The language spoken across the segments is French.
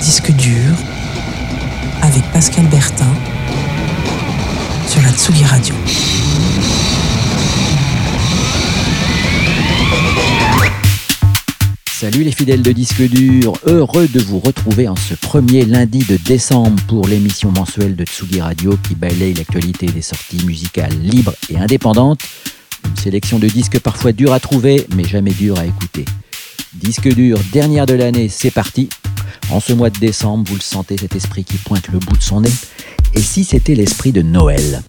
Disque dur avec Pascal Bertin sur la Tsugi Radio. Salut les fidèles de disque dur, heureux de vous retrouver en ce premier lundi de décembre pour l'émission mensuelle de Tsugi Radio qui balaye l'actualité des sorties musicales libres et indépendantes. Une sélection de disques parfois durs à trouver mais jamais durs à écouter. Disque dur, dernière de l'année, c'est parti. En ce mois de décembre, vous le sentez cet esprit qui pointe le bout de son nez. Et si c'était l'esprit de Noël?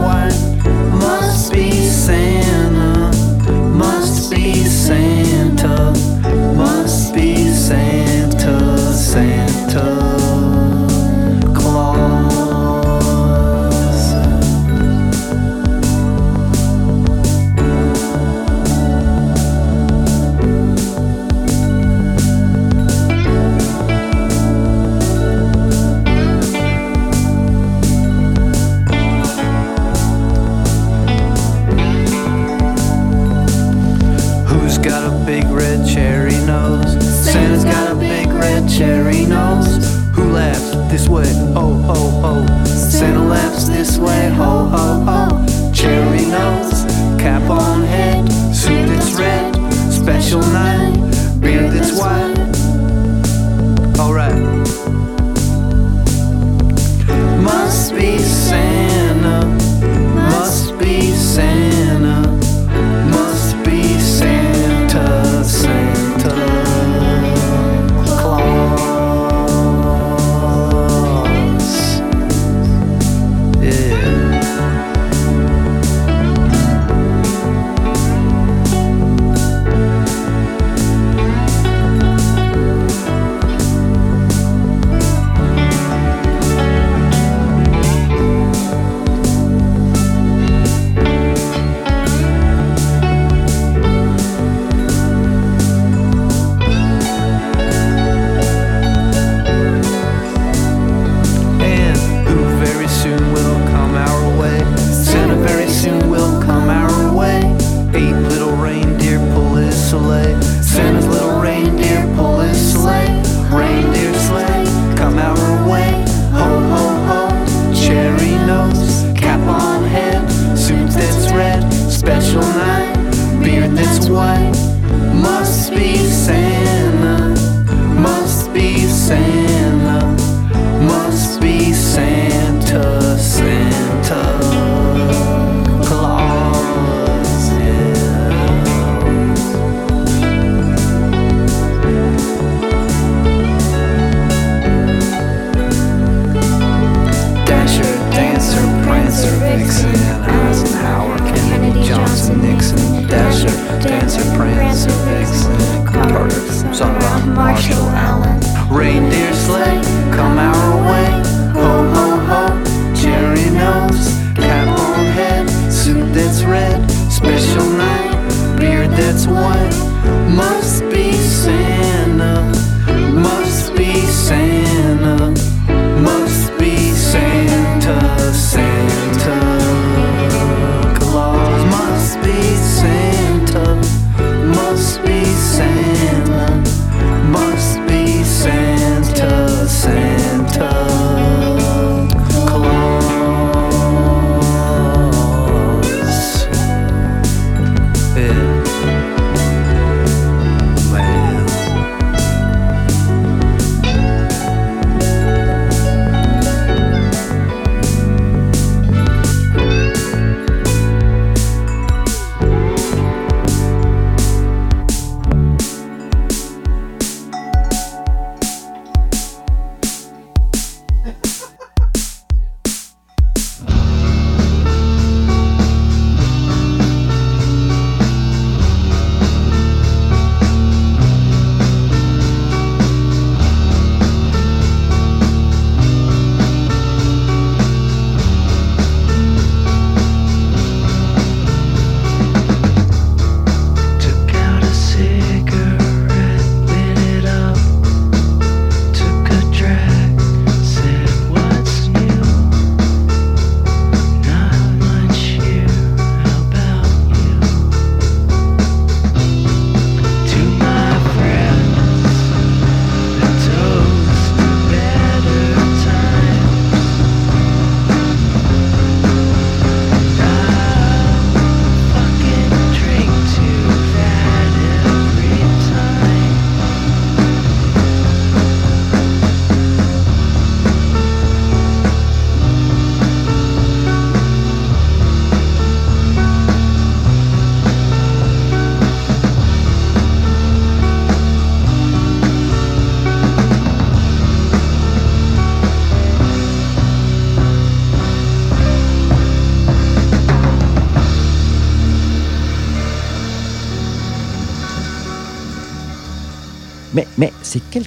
Santa, must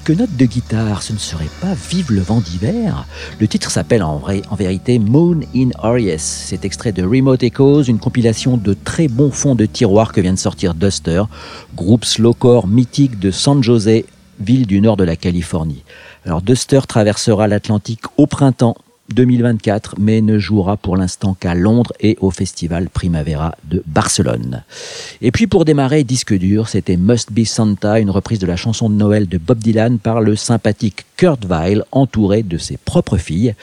quelques notes de guitare, ce ne serait pas Vive le vent d'hiver Le titre s'appelle en, en vérité Moon in Aries. C'est extrait de Remote Echoes, une compilation de très bons fonds de tiroir que vient de sortir Duster, groupe slowcore mythique de San Jose, ville du nord de la Californie. Alors Duster traversera l'Atlantique au printemps 2024, mais ne jouera pour l'instant qu'à Londres et au festival Primavera de Barcelone. Et puis pour démarrer, disque dur, c'était Must Be Santa, une reprise de la chanson de Noël de Bob Dylan par le sympathique Kurt Weill, entouré de ses propres filles.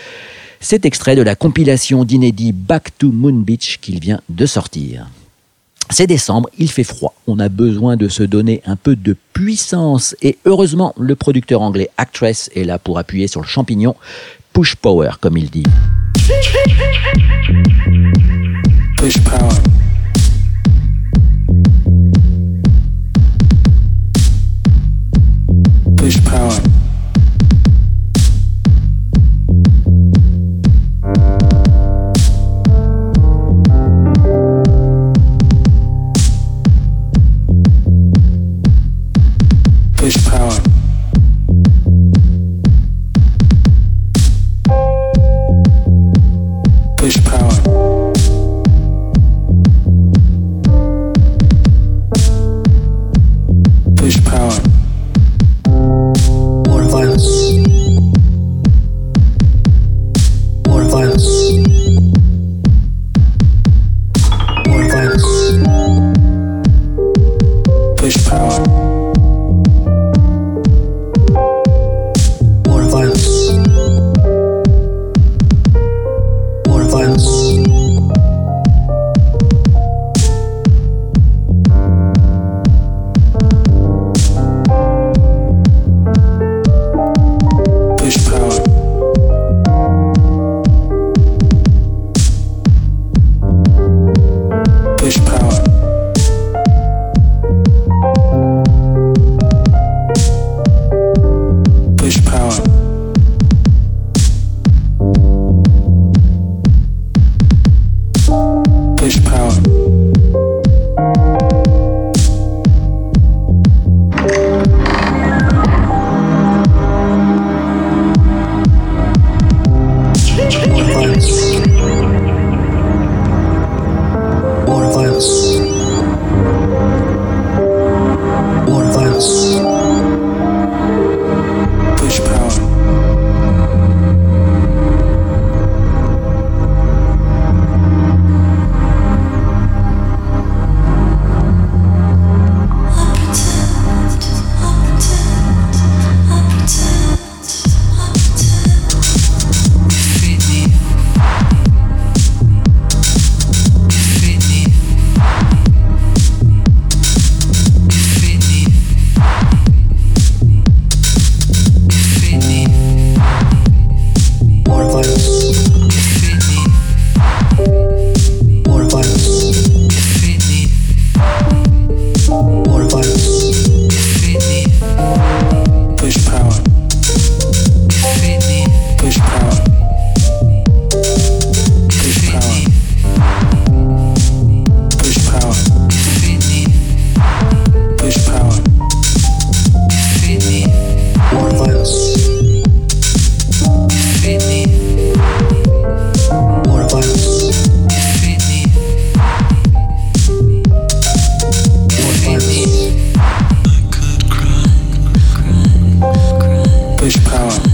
C'est extrait de la compilation d'inédits Back to Moon Beach qu'il vient de sortir. C'est décembre, il fait froid, on a besoin de se donner un peu de puissance et heureusement le producteur anglais Actress est là pour appuyer sur le champignon push power, comme il dit. Push power. Push power.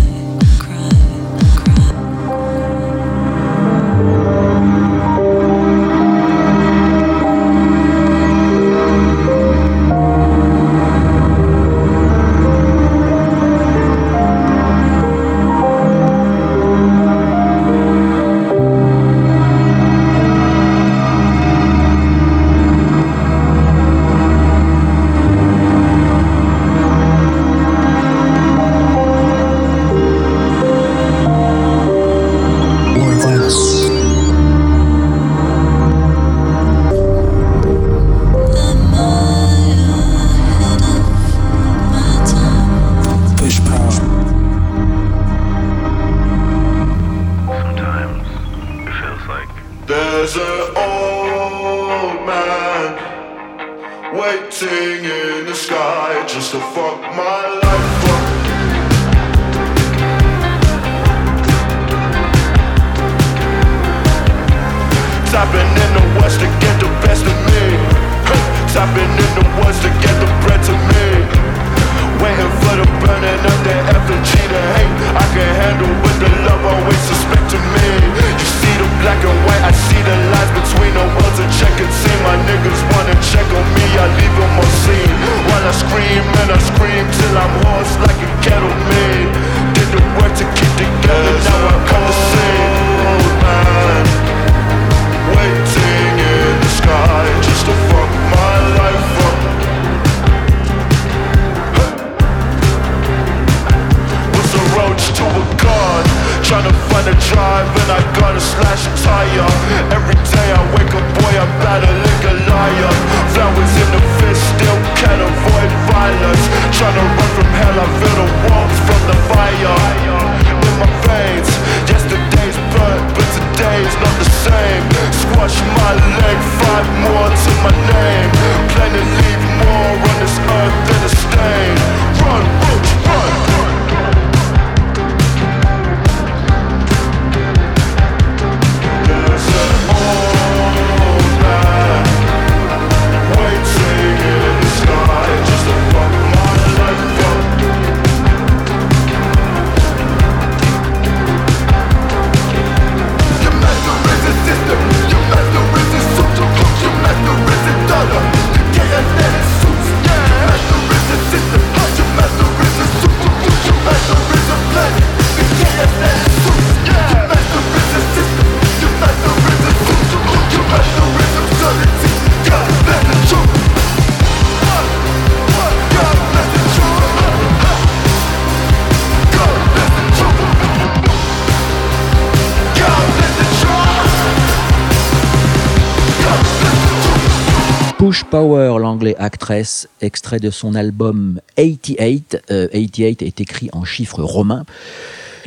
Extrait de son album 88. 88 euh, est écrit en chiffres romains.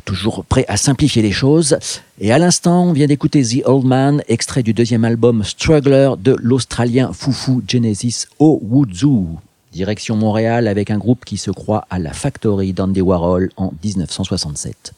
Toujours prêt à simplifier les choses. Et à l'instant, on vient d'écouter The Old Man, extrait du deuxième album Struggler de l'Australien Foufou Genesis Owuzu. Direction Montréal avec un groupe qui se croit à la Factory d'Andy Warhol en 1967.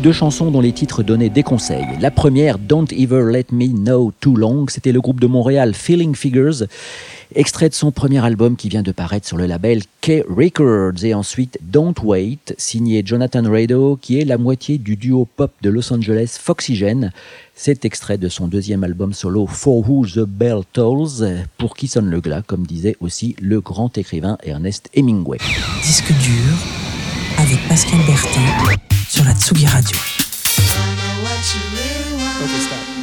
Deux chansons dont les titres donnaient des conseils. La première, Don't Ever Let Me Know Too Long, c'était le groupe de Montréal Feeling Figures, extrait de son premier album qui vient de paraître sur le label K Records. Et ensuite, Don't Wait, signé Jonathan Rado, qui est la moitié du duo pop de Los Angeles Foxygen. C'est extrait de son deuxième album solo For Who the Bell Tolls, pour qui sonne le glas, comme disait aussi le grand écrivain Ernest Hemingway. Disque dur avec Pascal Bertin la Tsugi Radio.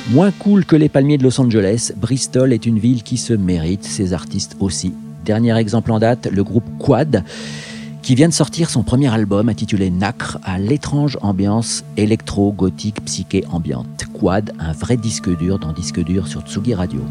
Moins cool que les palmiers de Los Angeles, Bristol est une ville qui se mérite, ses artistes aussi. Dernier exemple en date, le groupe Quad, qui vient de sortir son premier album intitulé Nacre à l'étrange ambiance électro-gothique psyché ambiante. Quad, un vrai disque dur dans disque dur sur Tsugi Radio.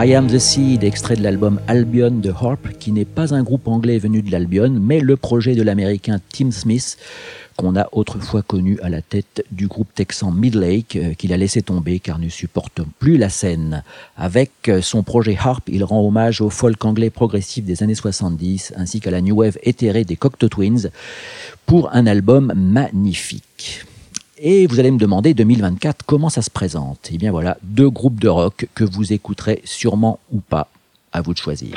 I Am the Seed, extrait de l'album Albion de Harp, qui n'est pas un groupe anglais venu de l'Albion, mais le projet de l'américain Tim Smith, qu'on a autrefois connu à la tête du groupe texan Midlake, euh, qu'il a laissé tomber car ne supporte plus la scène. Avec euh, son projet Harp, il rend hommage au folk anglais progressif des années 70, ainsi qu'à la new wave éthérée des Cocteau Twins, pour un album magnifique. Et vous allez me demander 2024 comment ça se présente. Eh bien voilà, deux groupes de rock que vous écouterez sûrement ou pas. À vous de choisir.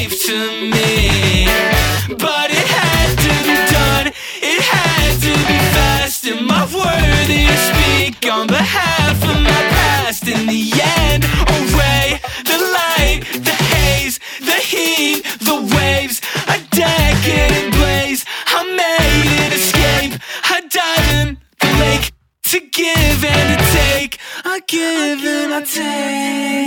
Gave to me. But it had to be done, it had to be fast. Am I worthy to speak on behalf of my past? In the end, away, the light, the haze, the heat, the waves, a decade blaze. I made it escape, I dive in the lake to give and to take. I give and I take.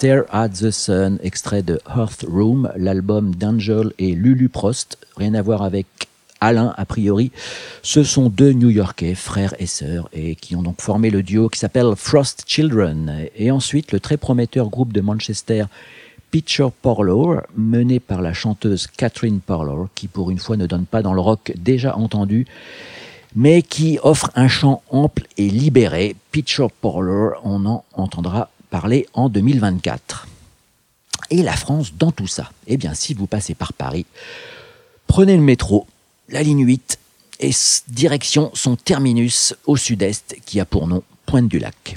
Stare at the Sun, extrait de Hearth Room, l'album d'Angel et Lulu Prost, rien à voir avec Alain a priori. Ce sont deux New-Yorkais, frères et sœurs, et qui ont donc formé le duo qui s'appelle Frost Children. Et ensuite, le très prometteur groupe de Manchester Picture Parlor, mené par la chanteuse Catherine Parlor, qui pour une fois ne donne pas dans le rock déjà entendu, mais qui offre un chant ample et libéré. Picture Parlor, on en entendra parler en 2024. Et la France dans tout ça Eh bien, si vous passez par Paris, prenez le métro, la ligne 8, et direction son terminus au sud-est qui a pour nom Pointe du Lac.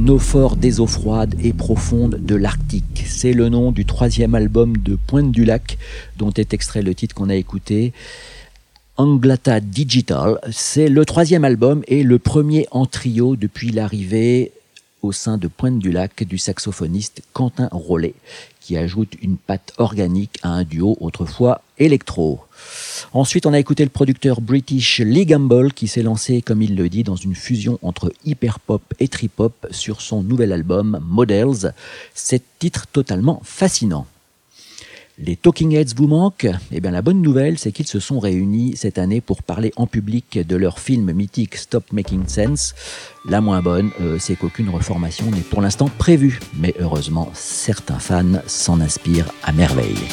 Siphonophores des eaux froides et profondes de l'Arctique. C'est le nom du troisième album de Pointe du Lac, dont est extrait le titre qu'on a écouté. Anglata Digital, c'est le troisième album et le premier en trio depuis l'arrivée au sein de Pointe du Lac du saxophoniste Quentin Rollet, qui ajoute une patte organique à un duo autrefois électro. Ensuite, on a écouté le producteur british Lee Gamble qui s'est lancé, comme il le dit, dans une fusion entre hyperpop et trip-hop sur son nouvel album Models. C'est titre totalement fascinant. Les Talking Heads vous manquent Eh bien, la bonne nouvelle, c'est qu'ils se sont réunis cette année pour parler en public de leur film mythique Stop Making Sense. La moins bonne, euh, c'est qu'aucune reformation n'est pour l'instant prévue. Mais heureusement, certains fans s'en inspirent à merveille.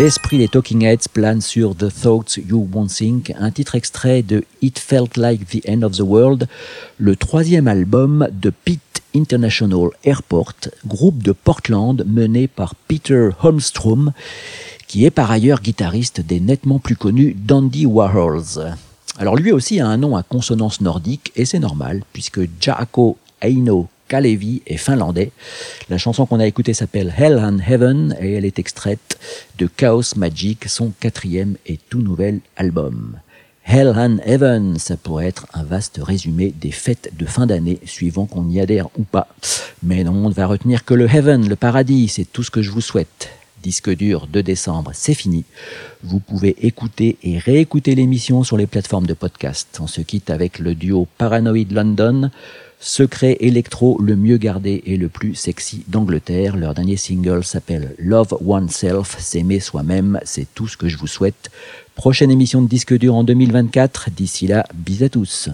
L'esprit des Talking Heads plane sur The Thoughts You Won't Think, un titre extrait de It Felt Like the End of the World, le troisième album de Pete International Airport, groupe de Portland mené par Peter Holmstrom, qui est par ailleurs guitariste des nettement plus connus Dandy Warhols. Alors lui aussi a un nom à consonance nordique et c'est normal puisque Jaakko Eino Kalevi est finlandais. La chanson qu'on a écoutée s'appelle Hell and Heaven et elle est extraite de Chaos Magic, son quatrième et tout nouvel album. Hell and Heaven, ça pourrait être un vaste résumé des fêtes de fin d'année, suivant qu'on y adhère ou pas. Mais non, on ne va retenir que le Heaven, le paradis, c'est tout ce que je vous souhaite. Disque dur de décembre, c'est fini. Vous pouvez écouter et réécouter l'émission sur les plateformes de podcast. On se quitte avec le duo Paranoid London, secret électro le mieux gardé et le plus sexy d'Angleterre. Leur dernier single s'appelle Love Oneself, s'aimer soi-même, c'est tout ce que je vous souhaite. Prochaine émission de disque dur en 2024. D'ici là, bis à tous.